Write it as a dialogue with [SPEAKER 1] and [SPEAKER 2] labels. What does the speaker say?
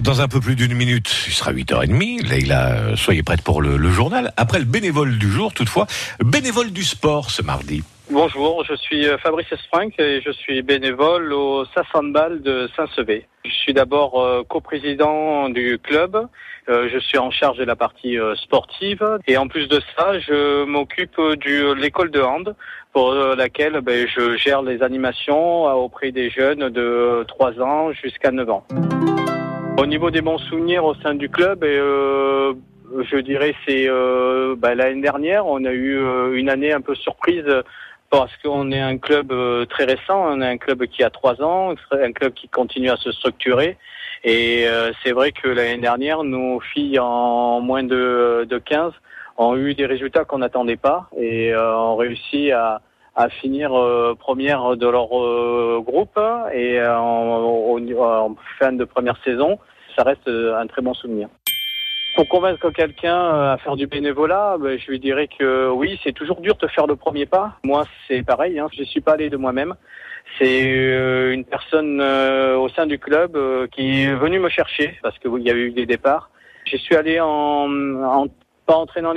[SPEAKER 1] Dans un peu plus d'une minute, il sera 8h30. Leïla, euh, soyez prête pour le journal. Après le bénévole du jour, toutefois, bénévole du sport ce mardi.
[SPEAKER 2] Bonjour, je suis euh, Fabrice Esprinck et je suis bénévole au Sassandbal de Saint-Sevé. Je suis d'abord euh, coprésident du club. Euh, je suis en charge de la partie euh, sportive et en plus de ça, je m'occupe de l'école de hand pour laquelle ben, je gère les animations auprès des jeunes de 3 ans jusqu'à 9 ans. Au niveau des bons souvenirs au sein du club, je dirais c'est ben, l'année dernière, on a eu une année un peu surprise parce qu'on est un club euh, très récent, on est un club qui a trois ans, un club qui continue à se structurer. Et euh, c'est vrai que l'année dernière, nos filles en moins de, de 15 ont eu des résultats qu'on n'attendait pas et euh, ont réussi à, à finir première de leur groupe et en, en fin de première saison. Ça reste un très bon souvenir. Pour convaincre quelqu'un euh, à faire du bénévolat, ben, je lui dirais que oui, c'est toujours dur de faire le premier pas. Moi, c'est pareil, hein, je suis pas allé de moi-même. C'est euh, une personne euh, au sein du club qui est venue me chercher parce qu'il y a eu des départs. Je suis allé en, en pas entraînant les